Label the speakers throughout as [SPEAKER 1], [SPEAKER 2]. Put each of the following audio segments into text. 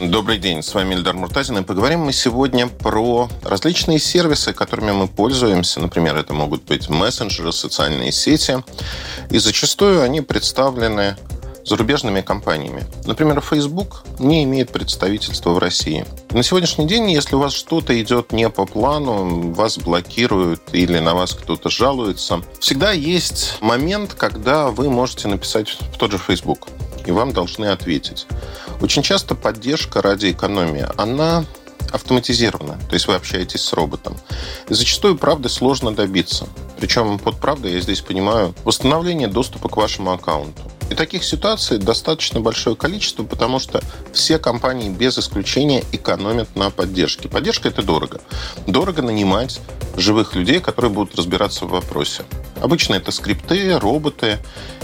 [SPEAKER 1] Добрый день, с вами Эльдар Муртазин, и поговорим мы сегодня про различные сервисы, которыми мы пользуемся. Например, это могут быть мессенджеры, социальные сети, и зачастую они представлены зарубежными компаниями. Например, Facebook не имеет представительства в России. На сегодняшний день, если у вас что-то идет не по плану, вас блокируют или на вас кто-то жалуется, всегда есть момент, когда вы можете написать в тот же Facebook, и вам должны ответить. Очень часто поддержка ради экономии, она автоматизирована, то есть вы общаетесь с роботом. И зачастую правды сложно добиться. Причем под правдой я здесь понимаю восстановление доступа к вашему аккаунту. И таких ситуаций достаточно большое количество, потому что все компании без исключения экономят на поддержке. Поддержка – это дорого. Дорого нанимать живых людей, которые будут разбираться в вопросе. Обычно это скрипты, роботы.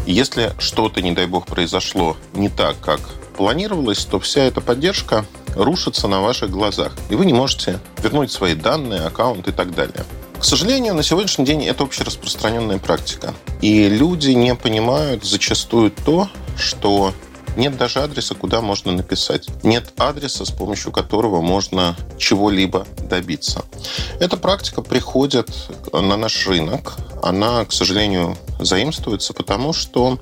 [SPEAKER 1] Если что-то, не дай бог, произошло не так, как планировалось, то вся эта поддержка рушится на ваших глазах. И вы не можете вернуть свои данные, аккаунт и так далее. К сожалению, на сегодняшний день это общераспространенная практика. И люди не понимают зачастую то, что нет даже адреса, куда можно написать. Нет адреса, с помощью которого можно чего-либо добиться. Эта практика приходит на наш рынок. Она, к сожалению, заимствуется, потому что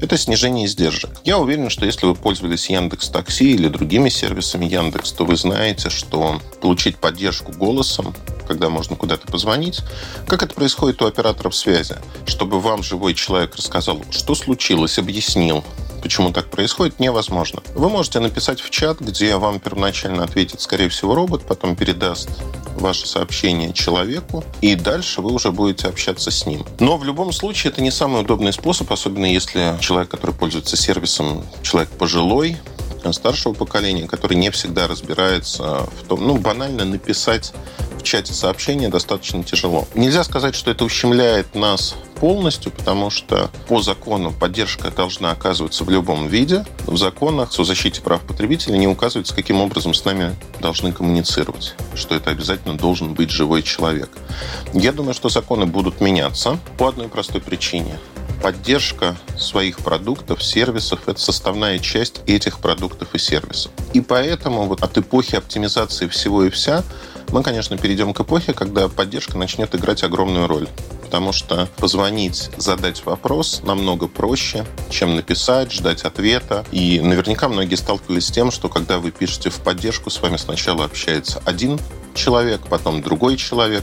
[SPEAKER 1] это снижение издержек. Я уверен, что если вы пользовались Яндекс Такси или другими сервисами Яндекс, то вы знаете, что получить поддержку голосом когда можно куда-то позвонить. Как это происходит у операторов связи? Чтобы вам живой человек рассказал, что случилось, объяснил, почему так происходит, невозможно. Вы можете написать в чат, где вам первоначально ответит, скорее всего, робот, потом передаст ваше сообщение человеку, и дальше вы уже будете общаться с ним. Но в любом случае это не самый удобный способ, особенно если человек, который пользуется сервисом, человек пожилой, старшего поколения, который не всегда разбирается в том, ну, банально написать в чате сообщения достаточно тяжело. Нельзя сказать, что это ущемляет нас полностью, потому что по закону поддержка должна оказываться в любом виде. В законах о защите прав потребителей не указывается, каким образом с нами должны коммуницировать, что это обязательно должен быть живой человек. Я думаю, что законы будут меняться по одной простой причине поддержка своих продуктов, сервисов – это составная часть этих продуктов и сервисов. И поэтому вот от эпохи оптимизации всего и вся мы, конечно, перейдем к эпохе, когда поддержка начнет играть огромную роль. Потому что позвонить, задать вопрос намного проще, чем написать, ждать ответа. И наверняка многие сталкивались с тем, что когда вы пишете в поддержку, с вами сначала общается один человек, потом другой человек.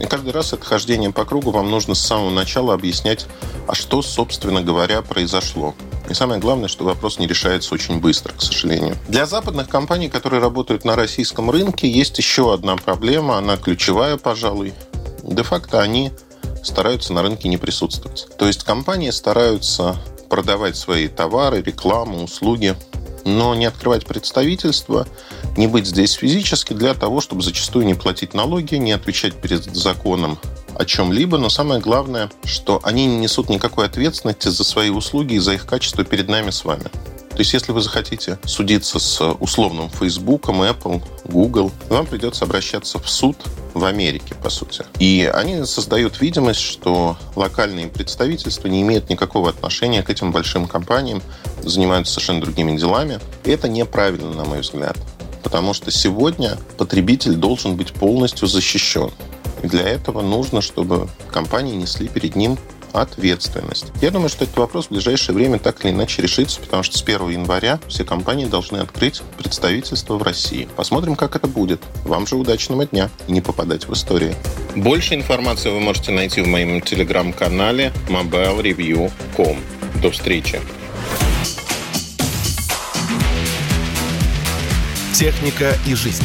[SPEAKER 1] И каждый раз это хождение по кругу вам нужно с самого начала объяснять, а что, собственно говоря, произошло. И самое главное, что вопрос не решается очень быстро, к сожалению. Для западных компаний, которые работают на российском рынке, есть еще одна проблема, она ключевая, пожалуй. Де-факто они стараются на рынке не присутствовать. То есть компании стараются продавать свои товары, рекламу, услуги, но не открывать представительство, не быть здесь физически для того, чтобы зачастую не платить налоги, не отвечать перед законом о чем-либо, но самое главное, что они не несут никакой ответственности за свои услуги и за их качество перед нами с вами. То есть, если вы захотите судиться с условным Facebook, Apple, Google, вам придется обращаться в суд в Америке, по сути. И они создают видимость, что локальные представительства не имеют никакого отношения к этим большим компаниям, занимаются совершенно другими делами. И это неправильно, на мой взгляд. Потому что сегодня потребитель должен быть полностью защищен. И для этого нужно, чтобы компании несли перед ним ответственность. Я думаю, что этот вопрос в ближайшее время так или иначе решится, потому что с 1 января все компании должны открыть представительство в России. Посмотрим, как это будет. Вам же удачного дня и не попадать в историю. Больше информации вы можете найти в моем телеграм-канале mobilereview.com. До встречи!
[SPEAKER 2] Техника и жизнь